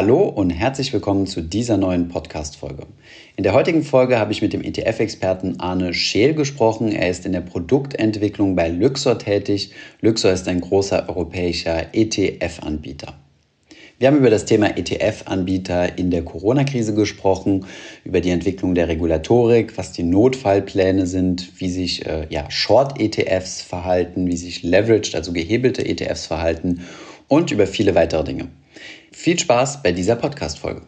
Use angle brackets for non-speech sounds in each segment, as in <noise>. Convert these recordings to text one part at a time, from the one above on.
Hallo und herzlich willkommen zu dieser neuen Podcast-Folge. In der heutigen Folge habe ich mit dem ETF-Experten Arne Scheel gesprochen. Er ist in der Produktentwicklung bei Luxor tätig. Luxor ist ein großer europäischer ETF-Anbieter. Wir haben über das Thema ETF-Anbieter in der Corona-Krise gesprochen, über die Entwicklung der Regulatorik, was die Notfallpläne sind, wie sich äh, ja, Short-ETFs verhalten, wie sich Leveraged, also gehebelte ETFs verhalten und über viele weitere Dinge. Viel Spaß bei dieser Podcast-Folge.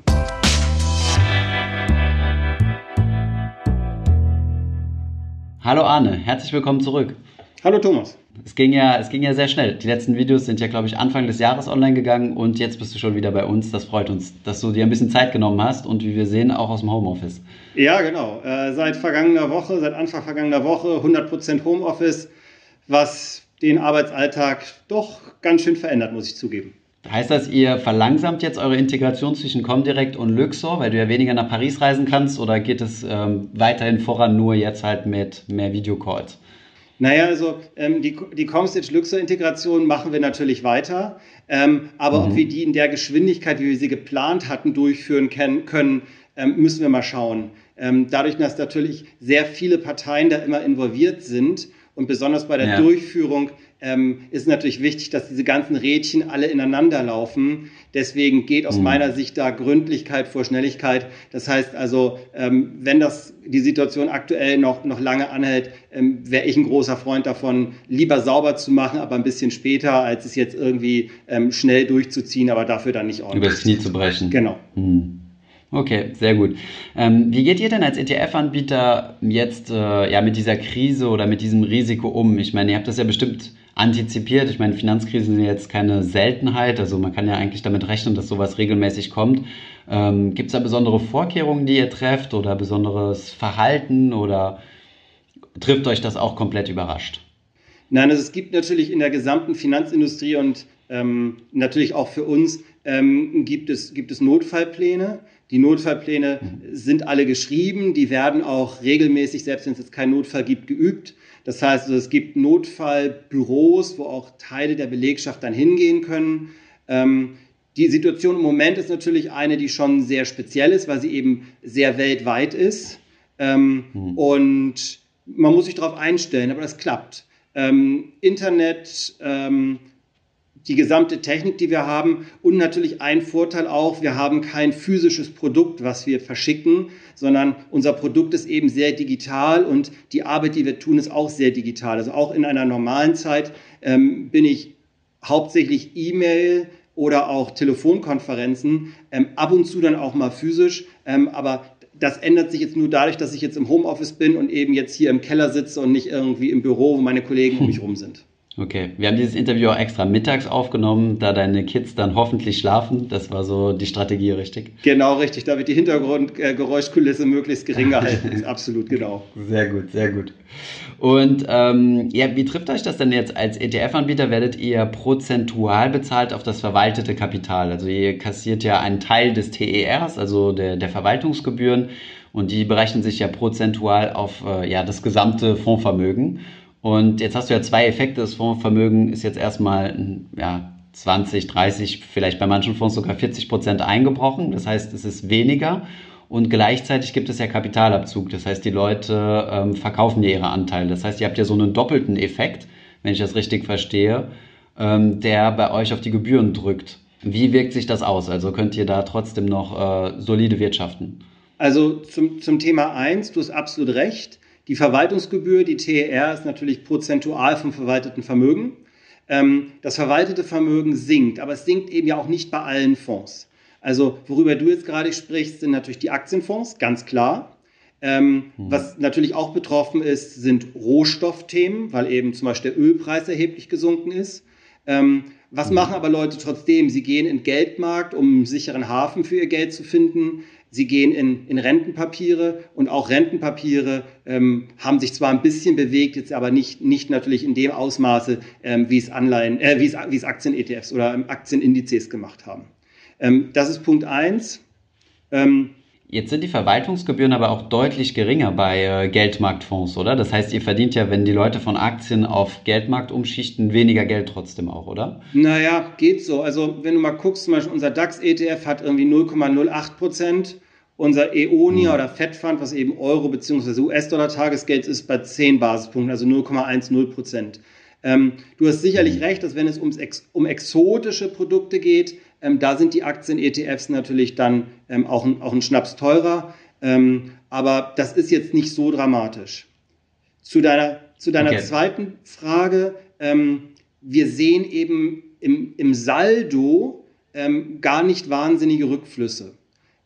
Hallo Arne, herzlich willkommen zurück. Hallo Thomas. Es ging, ja, es ging ja sehr schnell. Die letzten Videos sind ja, glaube ich, Anfang des Jahres online gegangen und jetzt bist du schon wieder bei uns. Das freut uns, dass du dir ein bisschen Zeit genommen hast und wie wir sehen, auch aus dem Homeoffice. Ja, genau. Äh, seit vergangener Woche, seit Anfang vergangener Woche 100% Homeoffice, was den Arbeitsalltag doch ganz schön verändert, muss ich zugeben. Heißt das, ihr verlangsamt jetzt eure Integration zwischen Comdirect und Luxor, weil du ja weniger nach Paris reisen kannst, oder geht es ähm, weiterhin voran, nur jetzt halt mit mehr Videocalls? Naja, also ähm, die, die Comstitch-Luxor-Integration machen wir natürlich weiter, ähm, aber mhm. ob wir die in der Geschwindigkeit, wie wir sie geplant hatten, durchführen können, können ähm, müssen wir mal schauen. Ähm, dadurch, dass natürlich sehr viele Parteien da immer involviert sind und besonders bei der ja. Durchführung ähm, ist natürlich wichtig, dass diese ganzen Rädchen alle ineinander laufen. Deswegen geht aus mhm. meiner Sicht da Gründlichkeit vor Schnelligkeit. Das heißt also, ähm, wenn das die Situation aktuell noch, noch lange anhält, ähm, wäre ich ein großer Freund davon, lieber sauber zu machen, aber ein bisschen später, als es jetzt irgendwie ähm, schnell durchzuziehen, aber dafür dann nicht ordentlich. Übers Knie zu brechen. Genau. Mhm. Okay, sehr gut. Ähm, wie geht ihr denn als ETF-Anbieter jetzt äh, ja, mit dieser Krise oder mit diesem Risiko um? Ich meine, ihr habt das ja bestimmt antizipiert. Ich meine, Finanzkrisen sind jetzt keine Seltenheit. Also man kann ja eigentlich damit rechnen, dass sowas regelmäßig kommt. Ähm, Gibt es da besondere Vorkehrungen, die ihr trefft oder besonderes Verhalten oder trifft euch das auch komplett überrascht? Nein, also es gibt natürlich in der gesamten Finanzindustrie und ähm, natürlich auch für uns ähm, gibt, es, gibt es Notfallpläne. Die Notfallpläne mhm. sind alle geschrieben, die werden auch regelmäßig, selbst wenn es jetzt keinen Notfall gibt, geübt. Das heißt, also, es gibt Notfallbüros, wo auch Teile der Belegschaft dann hingehen können. Ähm, die Situation im Moment ist natürlich eine, die schon sehr speziell ist, weil sie eben sehr weltweit ist. Ähm, mhm. Und man muss sich darauf einstellen, aber das klappt. Ähm, Internet, ähm, die gesamte Technik, die wir haben und natürlich ein Vorteil auch, wir haben kein physisches Produkt, was wir verschicken, sondern unser Produkt ist eben sehr digital und die Arbeit, die wir tun, ist auch sehr digital. Also auch in einer normalen Zeit ähm, bin ich hauptsächlich E-Mail oder auch Telefonkonferenzen, ähm, ab und zu dann auch mal physisch, ähm, aber das ändert sich jetzt nur dadurch, dass ich jetzt im Homeoffice bin und eben jetzt hier im Keller sitze und nicht irgendwie im Büro, wo meine Kollegen um mich <laughs> rum sind. Okay, wir haben dieses Interview auch extra mittags aufgenommen, da deine Kids dann hoffentlich schlafen. Das war so die Strategie, richtig? Genau, richtig. Da wird die Hintergrundgeräuschkulisse möglichst gering <laughs> gehalten. Absolut, genau. Sehr gut, sehr gut. Und ähm, ja, wie trifft euch das denn jetzt als ETF-Anbieter? Werdet ihr prozentual bezahlt auf das verwaltete Kapital? Also ihr kassiert ja einen Teil des TERs, also der, der Verwaltungsgebühren, und die berechnen sich ja prozentual auf äh, ja, das gesamte Fondsvermögen. Und jetzt hast du ja zwei Effekte. Das Fondsvermögen ist jetzt erstmal ja, 20, 30, vielleicht bei manchen Fonds sogar 40 Prozent eingebrochen. Das heißt, es ist weniger. Und gleichzeitig gibt es ja Kapitalabzug. Das heißt, die Leute ähm, verkaufen ja ihre Anteile. Das heißt, ihr habt ja so einen doppelten Effekt, wenn ich das richtig verstehe, ähm, der bei euch auf die Gebühren drückt. Wie wirkt sich das aus? Also könnt ihr da trotzdem noch äh, solide wirtschaften? Also zum, zum Thema 1, du hast absolut recht. Die Verwaltungsgebühr, die TER, ist natürlich prozentual vom verwalteten Vermögen. Ähm, das verwaltete Vermögen sinkt, aber es sinkt eben ja auch nicht bei allen Fonds. Also worüber du jetzt gerade sprichst, sind natürlich die Aktienfonds, ganz klar. Ähm, mhm. Was natürlich auch betroffen ist, sind Rohstoffthemen, weil eben zum Beispiel der Ölpreis erheblich gesunken ist. Ähm, was mhm. machen aber Leute trotzdem? Sie gehen in den Geldmarkt, um einen sicheren Hafen für ihr Geld zu finden. Sie gehen in, in Rentenpapiere und auch Rentenpapiere ähm, haben sich zwar ein bisschen bewegt, jetzt aber nicht, nicht natürlich in dem Ausmaße, ähm, wie es Anleihen, äh, wie es, wie es Aktien-ETFs oder Aktienindizes gemacht haben. Ähm, das ist Punkt eins. Ähm, Jetzt sind die Verwaltungsgebühren aber auch deutlich geringer bei äh, Geldmarktfonds, oder? Das heißt, ihr verdient ja, wenn die Leute von Aktien auf Geldmarkt umschichten, weniger Geld trotzdem auch, oder? Naja, geht so. Also wenn du mal guckst, zum Beispiel unser DAX-ETF hat irgendwie 0,08 Prozent. Unser EONIA mhm. oder FED-Fund, was eben Euro- bzw. US-Dollar-Tagesgeld ist, bei 10 Basispunkten, also 0,10 Prozent. Ähm, du hast sicherlich mhm. recht, dass wenn es ums um exotische Produkte geht, ähm, da sind die Aktien-ETFs natürlich dann ähm, auch, ein, auch ein Schnaps teurer. Ähm, aber das ist jetzt nicht so dramatisch. Zu deiner, zu deiner okay. zweiten Frage. Ähm, wir sehen eben im, im Saldo ähm, gar nicht wahnsinnige Rückflüsse.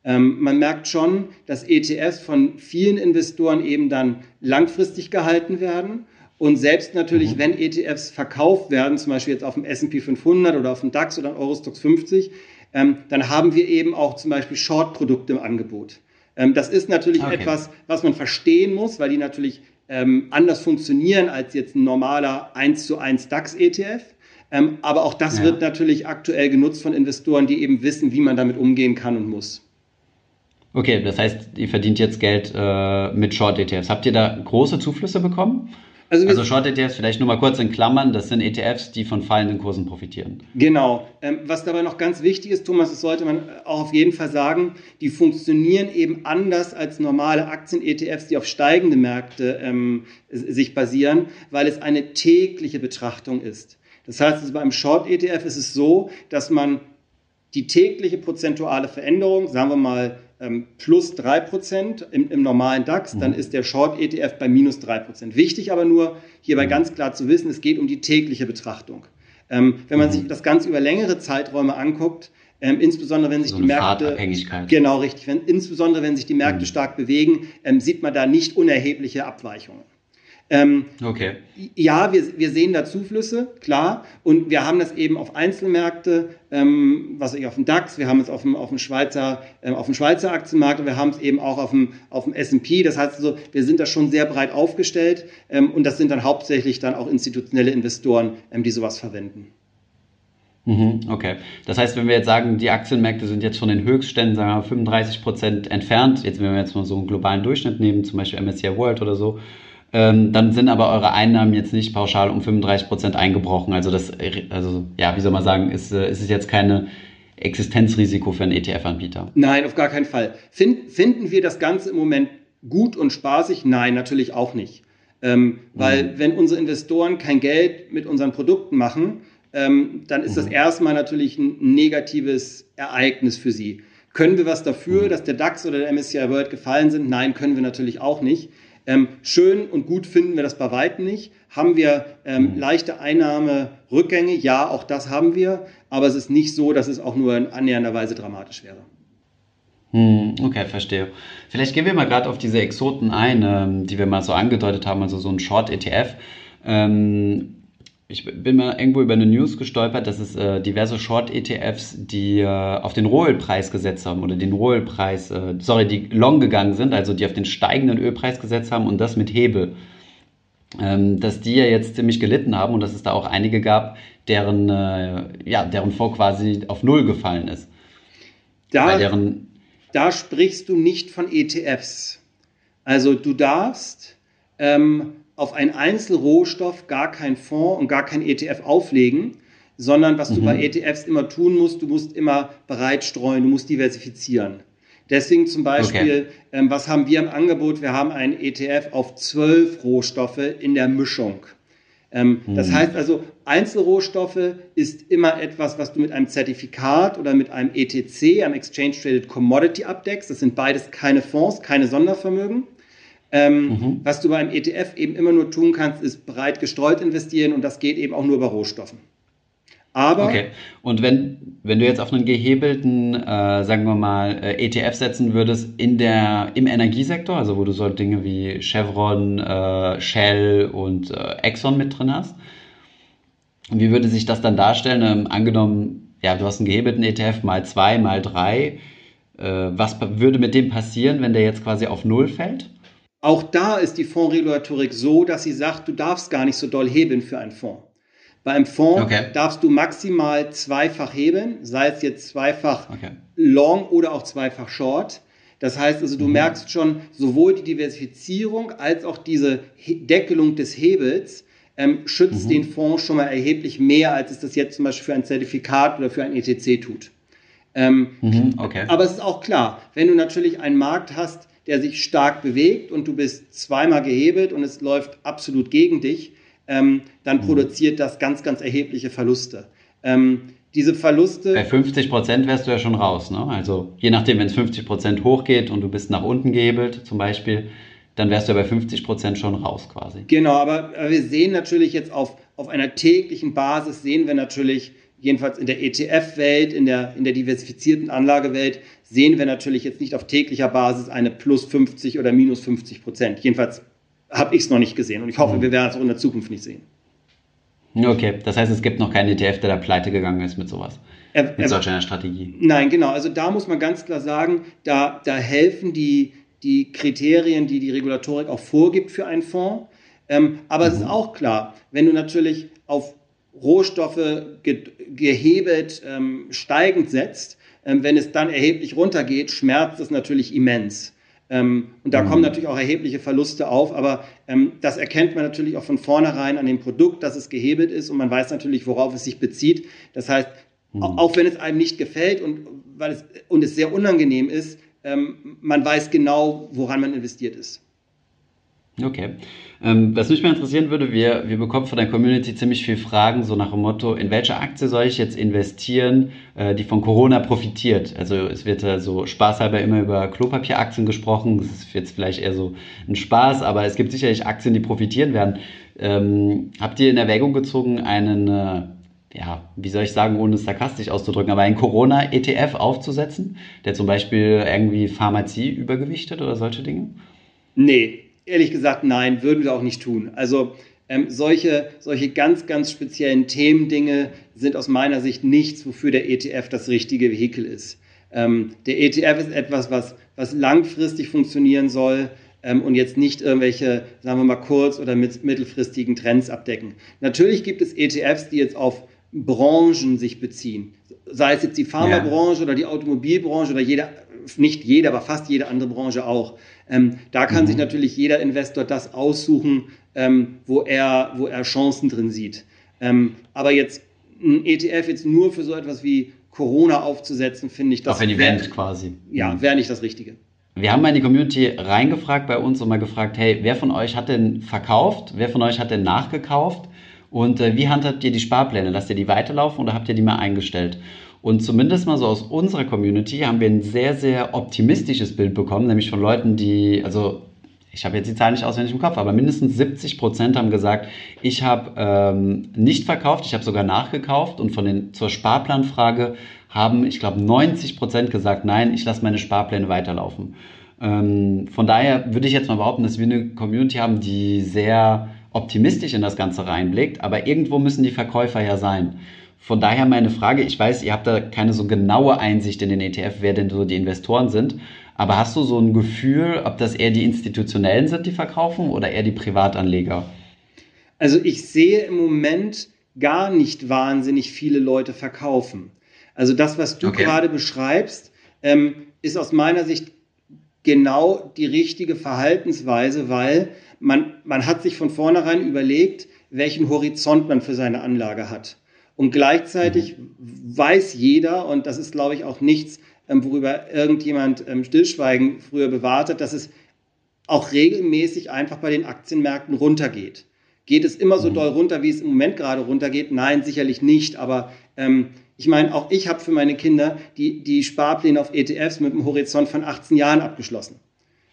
Ähm, man merkt schon, dass ETFs von vielen Investoren eben dann langfristig gehalten werden und selbst natürlich, mhm. wenn ETFs verkauft werden, zum Beispiel jetzt auf dem S&P 500 oder auf dem DAX oder Eurostox 50, ähm, dann haben wir eben auch zum Beispiel Short-Produkte im Angebot. Ähm, das ist natürlich okay. etwas, was man verstehen muss, weil die natürlich ähm, anders funktionieren als jetzt ein normaler 1 zu 1 DAX-ETF. Ähm, aber auch das ja. wird natürlich aktuell genutzt von Investoren, die eben wissen, wie man damit umgehen kann und muss. Okay, das heißt, ihr verdient jetzt Geld äh, mit Short-ETFs. Habt ihr da große Zuflüsse bekommen? Also, also Short ETFs, vielleicht nur mal kurz in Klammern, das sind ETFs, die von fallenden Kursen profitieren. Genau. Ähm, was dabei noch ganz wichtig ist, Thomas, das sollte man auch auf jeden Fall sagen, die funktionieren eben anders als normale Aktien-ETFs, die auf steigende Märkte ähm, sich basieren, weil es eine tägliche Betrachtung ist. Das heißt, also beim Short-ETF ist es so, dass man die tägliche prozentuale Veränderung, sagen wir mal ähm, plus 3% im, im normalen DAX, mhm. dann ist der Short-ETF bei minus 3%. Wichtig aber nur, hierbei mhm. ganz klar zu wissen, es geht um die tägliche Betrachtung. Ähm, wenn man mhm. sich das Ganze über längere Zeiträume anguckt, ähm, insbesondere wenn sich so die Märkte genau richtig, wenn, insbesondere wenn sich die Märkte mhm. stark bewegen, ähm, sieht man da nicht unerhebliche Abweichungen. Ähm, okay. Ja, wir, wir sehen da Zuflüsse, klar. Und wir haben das eben auf Einzelmärkte, ähm, was ich auf dem DAX, wir haben es auf dem, auf dem, Schweizer, äh, auf dem Schweizer Aktienmarkt und wir haben es eben auch auf dem, auf dem S&P. Das heißt also, wir sind da schon sehr breit aufgestellt ähm, und das sind dann hauptsächlich dann auch institutionelle Investoren, ähm, die sowas verwenden. Mhm, okay. Das heißt, wenn wir jetzt sagen, die Aktienmärkte sind jetzt von den Höchstständen, sagen wir mal, 35 Prozent entfernt, jetzt wenn wir jetzt mal so einen globalen Durchschnitt nehmen, zum Beispiel MSCI World oder so, ähm, dann sind aber eure Einnahmen jetzt nicht pauschal um 35 Prozent eingebrochen. Also das, also ja, wie soll man sagen, ist, äh, ist es jetzt keine Existenzrisiko für einen ETF-Anbieter? Nein, auf gar keinen Fall. Find, finden wir das Ganze im Moment gut und spaßig? Nein, natürlich auch nicht. Ähm, weil mhm. wenn unsere Investoren kein Geld mit unseren Produkten machen, ähm, dann ist mhm. das erstmal natürlich ein negatives Ereignis für sie. Können wir was dafür, mhm. dass der DAX oder der MSCI World gefallen sind? Nein, können wir natürlich auch nicht. Ähm, schön und gut finden wir das bei weitem nicht. Haben wir ähm, mhm. leichte Einnahmerückgänge? Ja, auch das haben wir. Aber es ist nicht so, dass es auch nur in annähernder Weise dramatisch wäre. Hm, okay, verstehe. Vielleicht gehen wir mal gerade auf diese Exoten ein, ähm, die wir mal so angedeutet haben, also so ein Short-ETF. Ähm, ich bin mal irgendwo über eine News gestolpert, dass es äh, diverse Short-ETFs, die äh, auf den Rohölpreis gesetzt haben oder den Rohölpreis, äh, sorry, die long gegangen sind, also die auf den steigenden Ölpreis gesetzt haben und das mit Hebel. Ähm, dass die ja jetzt ziemlich gelitten haben und dass es da auch einige gab, deren, äh, ja, deren Fonds quasi auf Null gefallen ist. Da, deren da sprichst du nicht von ETFs. Also du darfst ähm, auf einen Einzelrohstoff gar kein Fonds und gar kein ETF auflegen, sondern was mhm. du bei ETFs immer tun musst, du musst immer bereit streuen, du musst diversifizieren. Deswegen zum Beispiel, okay. ähm, was haben wir im Angebot? Wir haben einen ETF auf zwölf Rohstoffe in der Mischung. Ähm, mhm. Das heißt also, Einzelrohstoffe ist immer etwas, was du mit einem Zertifikat oder mit einem ETC, einem Exchange Traded Commodity abdeckst. Das sind beides keine Fonds, keine Sondervermögen. Ähm, mhm. Was du beim ETF eben immer nur tun kannst, ist breit gestreut investieren und das geht eben auch nur bei Rohstoffen. Aber okay. Und wenn, wenn du jetzt auf einen gehebelten, äh, sagen wir mal, äh, ETF setzen würdest in der, im Energiesektor, also wo du so Dinge wie Chevron, äh, Shell und äh, Exxon mit drin hast, wie würde sich das dann darstellen? Ähm, angenommen, ja, du hast einen gehebelten ETF mal zwei, mal drei. Äh, was würde mit dem passieren, wenn der jetzt quasi auf Null fällt? Auch da ist die Fondsregulatorik so, dass sie sagt, du darfst gar nicht so doll hebeln für einen Fonds. Bei einem Fonds okay. darfst du maximal zweifach hebeln, sei es jetzt zweifach okay. Long oder auch zweifach Short. Das heißt also, du mhm. merkst schon, sowohl die Diversifizierung als auch diese Deckelung des Hebels ähm, schützt mhm. den Fonds schon mal erheblich mehr, als es das jetzt zum Beispiel für ein Zertifikat oder für ein ETC tut. Ähm, mhm, okay. Aber es ist auch klar, wenn du natürlich einen Markt hast, der sich stark bewegt und du bist zweimal gehebelt und es läuft absolut gegen dich, ähm, dann mhm. produziert das ganz, ganz erhebliche Verluste. Ähm, diese Verluste. Bei 50 Prozent wärst du ja schon raus, ne? Also je nachdem, wenn es 50 Prozent hochgeht und du bist nach unten gehebelt zum Beispiel, dann wärst du ja bei 50 Prozent schon raus quasi. Genau, aber wir sehen natürlich jetzt auf, auf einer täglichen Basis, sehen wir natürlich, jedenfalls in der ETF-Welt, in der, in der diversifizierten Anlagewelt, sehen wir natürlich jetzt nicht auf täglicher Basis eine plus 50 oder minus 50 Prozent. Jedenfalls habe ich es noch nicht gesehen und ich hoffe, mhm. wir werden es auch in der Zukunft nicht sehen. Okay, das heißt, es gibt noch keinen ETF, der da pleite gegangen ist mit sowas. Er, mit solch einer Strategie. Nein, genau. Also da muss man ganz klar sagen, da, da helfen die, die Kriterien, die die Regulatorik auch vorgibt für einen Fonds. Ähm, aber mhm. es ist mhm. auch klar, wenn du natürlich auf Rohstoffe ge gehebelt ähm, steigend setzt, ähm, wenn es dann erheblich runtergeht, schmerzt es natürlich immens. Ähm, und da mhm. kommen natürlich auch erhebliche Verluste auf, aber ähm, das erkennt man natürlich auch von vornherein an dem Produkt, dass es gehebelt ist und man weiß natürlich, worauf es sich bezieht. Das heißt, mhm. auch wenn es einem nicht gefällt und, weil es, und es sehr unangenehm ist, ähm, man weiß genau, woran man investiert ist. Okay. Ähm, was mich mal interessieren würde, wir, wir bekommen von der Community ziemlich viele Fragen, so nach dem Motto, in welche Aktie soll ich jetzt investieren, äh, die von Corona profitiert? Also es wird ja so spaßhalber immer über Klopapieraktien gesprochen, das ist jetzt vielleicht eher so ein Spaß, aber es gibt sicherlich Aktien, die profitieren werden. Ähm, habt ihr in Erwägung gezogen, einen, äh, ja, wie soll ich sagen, ohne es sarkastisch auszudrücken, aber einen Corona-ETF aufzusetzen, der zum Beispiel irgendwie Pharmazie übergewichtet oder solche Dinge? Nee, Ehrlich gesagt, nein, würden wir auch nicht tun. Also ähm, solche, solche ganz, ganz speziellen Themendinge sind aus meiner Sicht nichts, wofür der ETF das richtige Vehikel ist. Ähm, der ETF ist etwas, was, was langfristig funktionieren soll ähm, und jetzt nicht irgendwelche, sagen wir mal, kurz- oder mit, mittelfristigen Trends abdecken. Natürlich gibt es ETFs, die jetzt auf Branchen sich beziehen. Sei es jetzt die Pharmabranche ja. oder die Automobilbranche oder jeder, nicht jede, aber fast jede andere Branche auch. Ähm, da kann mhm. sich natürlich jeder Investor das aussuchen, ähm, wo, er, wo er Chancen drin sieht. Ähm, aber jetzt ein ETF jetzt nur für so etwas wie Corona aufzusetzen, finde ich das. Auf ein Event wär, quasi. Ja, mhm. wäre nicht das Richtige. Wir haben mal in die Community reingefragt bei uns und mal gefragt, hey, wer von euch hat denn verkauft? Wer von euch hat denn nachgekauft? Und äh, wie handhabt ihr die Sparpläne? Lasst ihr die weiterlaufen oder habt ihr die mal eingestellt? Und zumindest mal so aus unserer Community haben wir ein sehr, sehr optimistisches Bild bekommen, nämlich von Leuten, die, also ich habe jetzt die Zahl nicht auswendig im Kopf, aber mindestens 70 Prozent haben gesagt, ich habe ähm, nicht verkauft, ich habe sogar nachgekauft. Und von den zur Sparplanfrage haben, ich glaube, 90 Prozent gesagt, nein, ich lasse meine Sparpläne weiterlaufen. Ähm, von daher würde ich jetzt mal behaupten, dass wir eine Community haben, die sehr optimistisch in das Ganze reinblickt, aber irgendwo müssen die Verkäufer ja sein. Von daher meine Frage, ich weiß, ihr habt da keine so genaue Einsicht in den ETF, wer denn so die Investoren sind, aber hast du so ein Gefühl, ob das eher die Institutionellen sind, die verkaufen oder eher die Privatanleger? Also ich sehe im Moment gar nicht wahnsinnig viele Leute verkaufen. Also das, was du okay. gerade beschreibst, ähm, ist aus meiner Sicht genau die richtige Verhaltensweise, weil man, man hat sich von vornherein überlegt, welchen Horizont man für seine Anlage hat. Und gleichzeitig weiß jeder, und das ist, glaube ich, auch nichts, ähm, worüber irgendjemand ähm, Stillschweigen früher bewartet, dass es auch regelmäßig einfach bei den Aktienmärkten runtergeht. Geht es immer so mhm. doll runter, wie es im Moment gerade runtergeht? Nein, sicherlich nicht. Aber ähm, ich meine, auch ich habe für meine Kinder die, die Sparpläne auf ETFs mit einem Horizont von 18 Jahren abgeschlossen.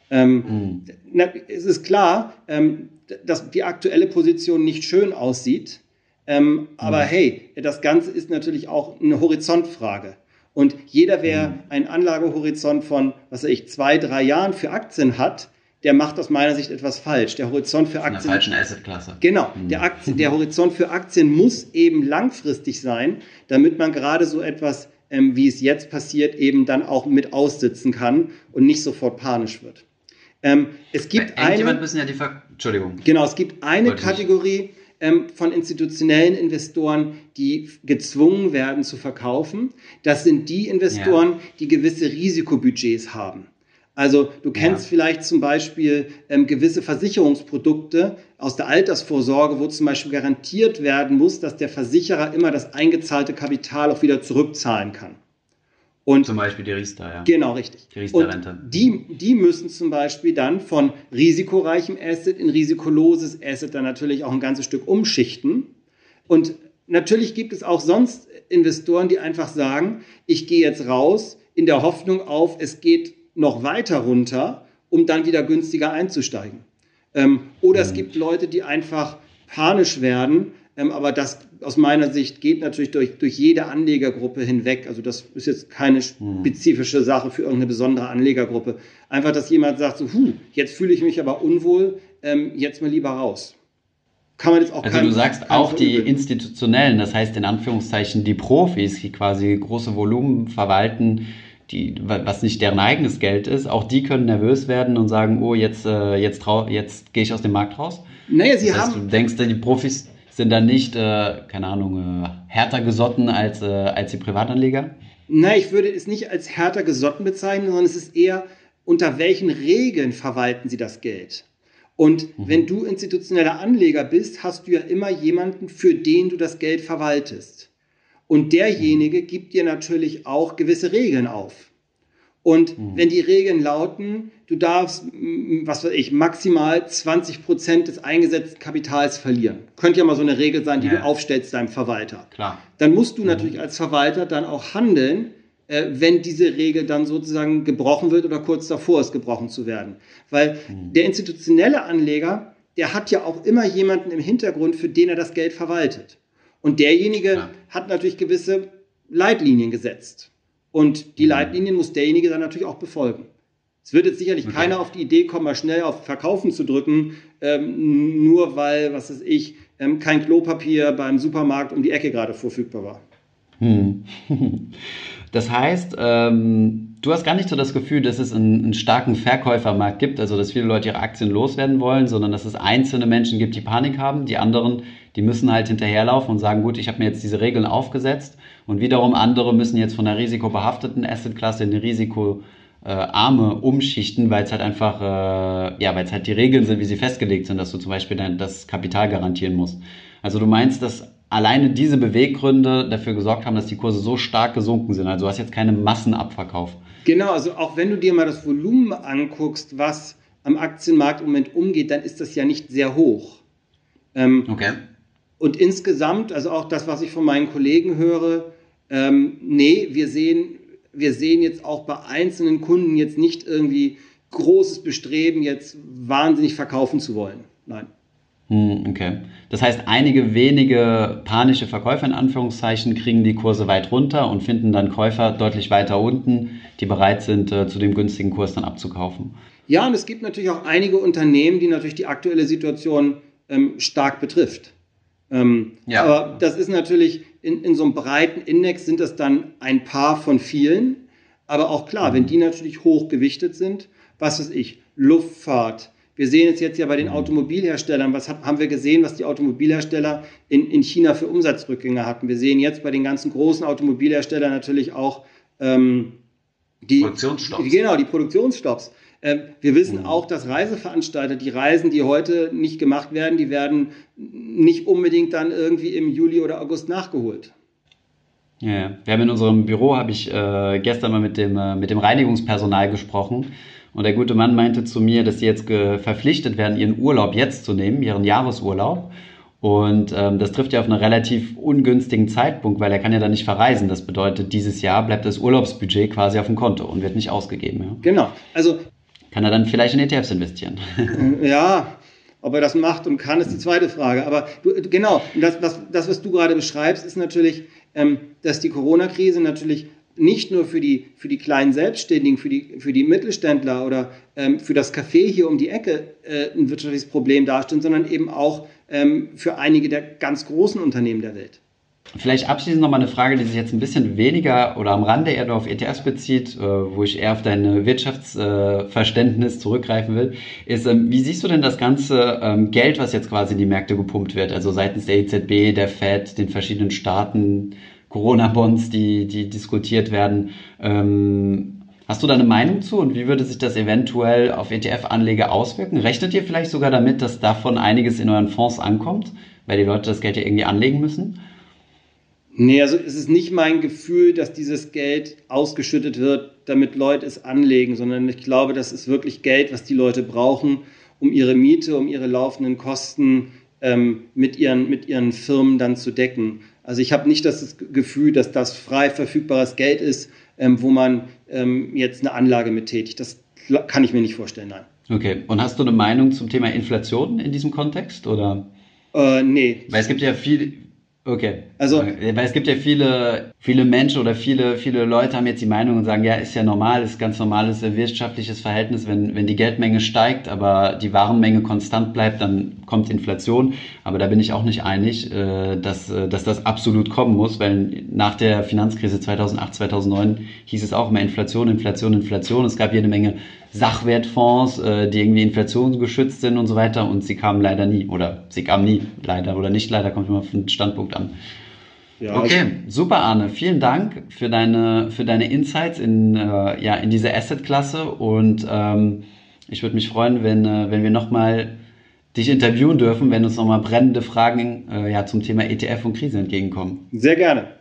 Ähm, mhm. na, es ist klar, ähm, dass die aktuelle Position nicht schön aussieht. Ähm, aber mhm. hey, das Ganze ist natürlich auch eine Horizontfrage. Und jeder, wer mhm. einen Anlagehorizont von, was weiß ich, zwei, drei Jahren für Aktien hat, der macht aus meiner Sicht etwas falsch. Der Horizont für Aktien. In der falschen Assetklasse. Genau. Mhm. Der, Aktien, <laughs> der Horizont für Aktien muss eben langfristig sein, damit man gerade so etwas, ähm, wie es jetzt passiert, eben dann auch mit aussitzen kann und nicht sofort panisch wird. Ähm, es gibt eine. müssen ja die Ver Entschuldigung. Genau, es gibt eine Kategorie ähm, von institutionellen Investoren, die gezwungen werden zu verkaufen. Das sind die Investoren, ja. die gewisse Risikobudgets haben. Also du kennst ja. vielleicht zum Beispiel ähm, gewisse Versicherungsprodukte aus der Altersvorsorge, wo zum Beispiel garantiert werden muss, dass der Versicherer immer das eingezahlte Kapital auch wieder zurückzahlen kann. Und zum Beispiel die Riester, ja. Genau, richtig. Die Riester-Rente. Die, die müssen zum Beispiel dann von risikoreichem Asset in risikoloses Asset dann natürlich auch ein ganzes Stück umschichten. Und natürlich gibt es auch sonst Investoren, die einfach sagen, ich gehe jetzt raus in der Hoffnung auf, es geht noch weiter runter, um dann wieder günstiger einzusteigen. Ähm, oder mhm. es gibt Leute, die einfach panisch werden, ähm, aber das aus meiner Sicht geht natürlich durch, durch jede Anlegergruppe hinweg. Also das ist jetzt keine mhm. spezifische Sache für irgendeine besondere Anlegergruppe. Einfach, dass jemand sagt, so, huh, jetzt fühle ich mich aber unwohl, ähm, jetzt mal lieber raus. Kann man jetzt auch Also kein, du sagst auch die institutionellen, das heißt in Anführungszeichen die Profis, die quasi große Volumen verwalten, die, was nicht deren eigenes Geld ist, auch die können nervös werden und sagen, oh, jetzt, äh, jetzt, jetzt gehe ich aus dem Markt raus. Naja, sie das heißt, haben. Du denkst, die Profis sind dann nicht, äh, keine Ahnung, äh, härter gesotten als, äh, als die Privatanleger? Nein, ich würde es nicht als härter gesotten bezeichnen, sondern es ist eher, unter welchen Regeln verwalten sie das Geld? Und mhm. wenn du institutioneller Anleger bist, hast du ja immer jemanden, für den du das Geld verwaltest. Und derjenige gibt dir natürlich auch gewisse Regeln auf. Und mhm. wenn die Regeln lauten, du darfst, was weiß ich, maximal 20 Prozent des eingesetzten Kapitals verlieren. Könnte ja mal so eine Regel sein, die ja. du aufstellst deinem Verwalter. Klar. Dann musst du mhm. natürlich als Verwalter dann auch handeln, äh, wenn diese Regel dann sozusagen gebrochen wird oder kurz davor ist, gebrochen zu werden. Weil mhm. der institutionelle Anleger, der hat ja auch immer jemanden im Hintergrund, für den er das Geld verwaltet. Und derjenige ja. hat natürlich gewisse Leitlinien gesetzt. Und die mhm. Leitlinien muss derjenige dann natürlich auch befolgen. Es wird jetzt sicherlich okay. keiner auf die Idee kommen, mal schnell auf Verkaufen zu drücken, ähm, nur weil, was weiß ich, ähm, kein Klopapier beim Supermarkt um die Ecke gerade verfügbar war. Hm. <laughs> Das heißt, ähm, du hast gar nicht so das Gefühl, dass es einen, einen, starken Verkäufermarkt gibt, also dass viele Leute ihre Aktien loswerden wollen, sondern dass es einzelne Menschen gibt, die Panik haben. Die anderen, die müssen halt hinterherlaufen und sagen, gut, ich habe mir jetzt diese Regeln aufgesetzt und wiederum andere müssen jetzt von der risikobehafteten Assetklasse in die risikoarme umschichten, weil es halt einfach, äh, ja, weil es halt die Regeln sind, wie sie festgelegt sind, dass du zum Beispiel dann das Kapital garantieren musst. Also du meinst, dass alleine diese Beweggründe dafür gesorgt haben, dass die Kurse so stark gesunken sind. Also du hast jetzt keinen Massenabverkauf. Genau, also auch wenn du dir mal das Volumen anguckst, was am Aktienmarkt im Moment umgeht, dann ist das ja nicht sehr hoch. Ähm, okay. Und insgesamt, also auch das, was ich von meinen Kollegen höre, ähm, nee, wir sehen, wir sehen jetzt auch bei einzelnen Kunden jetzt nicht irgendwie großes Bestreben, jetzt wahnsinnig verkaufen zu wollen. Nein. Hm, okay. Das heißt, einige wenige panische Verkäufer in Anführungszeichen kriegen die Kurse weit runter und finden dann Käufer deutlich weiter unten, die bereit sind, äh, zu dem günstigen Kurs dann abzukaufen. Ja, und es gibt natürlich auch einige Unternehmen, die natürlich die aktuelle Situation ähm, stark betrifft. Ähm, ja. Aber das ist natürlich in, in so einem breiten Index sind das dann ein paar von vielen. Aber auch klar, wenn die natürlich hoch gewichtet sind, was weiß ich, Luftfahrt, wir sehen es jetzt ja bei den mhm. Automobilherstellern. Was haben wir gesehen, was die Automobilhersteller in, in China für Umsatzrückgänge hatten? Wir sehen jetzt bei den ganzen großen Automobilherstellern natürlich auch ähm, die Produktionsstopps. Genau, die Produktionsstopps. Ähm, wir wissen mhm. auch, dass Reiseveranstalter, die Reisen, die heute nicht gemacht werden, die werden nicht unbedingt dann irgendwie im Juli oder August nachgeholt. Ja, wir haben in unserem Büro, habe ich äh, gestern mal mit dem, äh, mit dem Reinigungspersonal gesprochen und der gute Mann meinte zu mir, dass sie jetzt verpflichtet werden, ihren Urlaub jetzt zu nehmen, ihren Jahresurlaub. Und ähm, das trifft ja auf einen relativ ungünstigen Zeitpunkt, weil er kann ja dann nicht verreisen. Das bedeutet, dieses Jahr bleibt das Urlaubsbudget quasi auf dem Konto und wird nicht ausgegeben. Ja? Genau. Also kann er dann vielleicht in ETFs investieren? Ja, ob er das macht und kann, ist die zweite Frage. Aber du, genau, das, was, das, was du gerade beschreibst, ist natürlich, ähm, dass die Corona-Krise natürlich nicht nur für die, für die kleinen Selbstständigen, für die, für die Mittelständler oder ähm, für das Café hier um die Ecke äh, ein wirtschaftliches Problem darstellt, sondern eben auch ähm, für einige der ganz großen Unternehmen der Welt. Vielleicht abschließend nochmal eine Frage, die sich jetzt ein bisschen weniger oder am Rande eher auf ETFs bezieht, äh, wo ich eher auf dein Wirtschaftsverständnis zurückgreifen will, ist, ähm, wie siehst du denn das ganze ähm, Geld, was jetzt quasi in die Märkte gepumpt wird, also seitens der EZB, der Fed, den verschiedenen Staaten, Corona-Bonds, die, die diskutiert werden. Ähm, Hast du da eine Meinung zu und wie würde sich das eventuell auf ETF-Anleger auswirken? Rechnet ihr vielleicht sogar damit, dass davon einiges in euren Fonds ankommt, weil die Leute das Geld ja irgendwie anlegen müssen? Nee, also es ist nicht mein Gefühl, dass dieses Geld ausgeschüttet wird, damit Leute es anlegen, sondern ich glaube, das ist wirklich Geld, was die Leute brauchen, um ihre Miete, um ihre laufenden Kosten ähm, mit, ihren, mit ihren Firmen dann zu decken. Also ich habe nicht das Gefühl, dass das frei verfügbares Geld ist, ähm, wo man ähm, jetzt eine Anlage mit tätigt. Das kann ich mir nicht vorstellen, nein. Okay, und hast du eine Meinung zum Thema Inflation in diesem Kontext? Oder? Äh, nee. Weil es gibt ja viel, Okay. Also, weil es gibt ja viele, viele Menschen oder viele, viele Leute haben jetzt die Meinung und sagen, ja, ist ja normal, ist ganz normales wirtschaftliches Verhältnis, wenn, wenn die Geldmenge steigt, aber die Warenmenge konstant bleibt, dann kommt Inflation. Aber da bin ich auch nicht einig, äh, dass, äh, dass das absolut kommen muss, weil nach der Finanzkrise 2008, 2009 hieß es auch immer Inflation, Inflation, Inflation. Es gab jede Menge Sachwertfonds, äh, die irgendwie inflationsgeschützt sind und so weiter und sie kamen leider nie oder sie kamen nie, leider oder nicht leider, kommt immer auf den Standpunkt an. Ja, okay, super Arne, vielen Dank für deine, für deine Insights in, äh, ja, in diese Asset-Klasse und ähm, ich würde mich freuen, wenn, äh, wenn wir nochmal dich interviewen dürfen, wenn uns nochmal brennende Fragen äh, ja, zum Thema ETF und Krise entgegenkommen. Sehr gerne.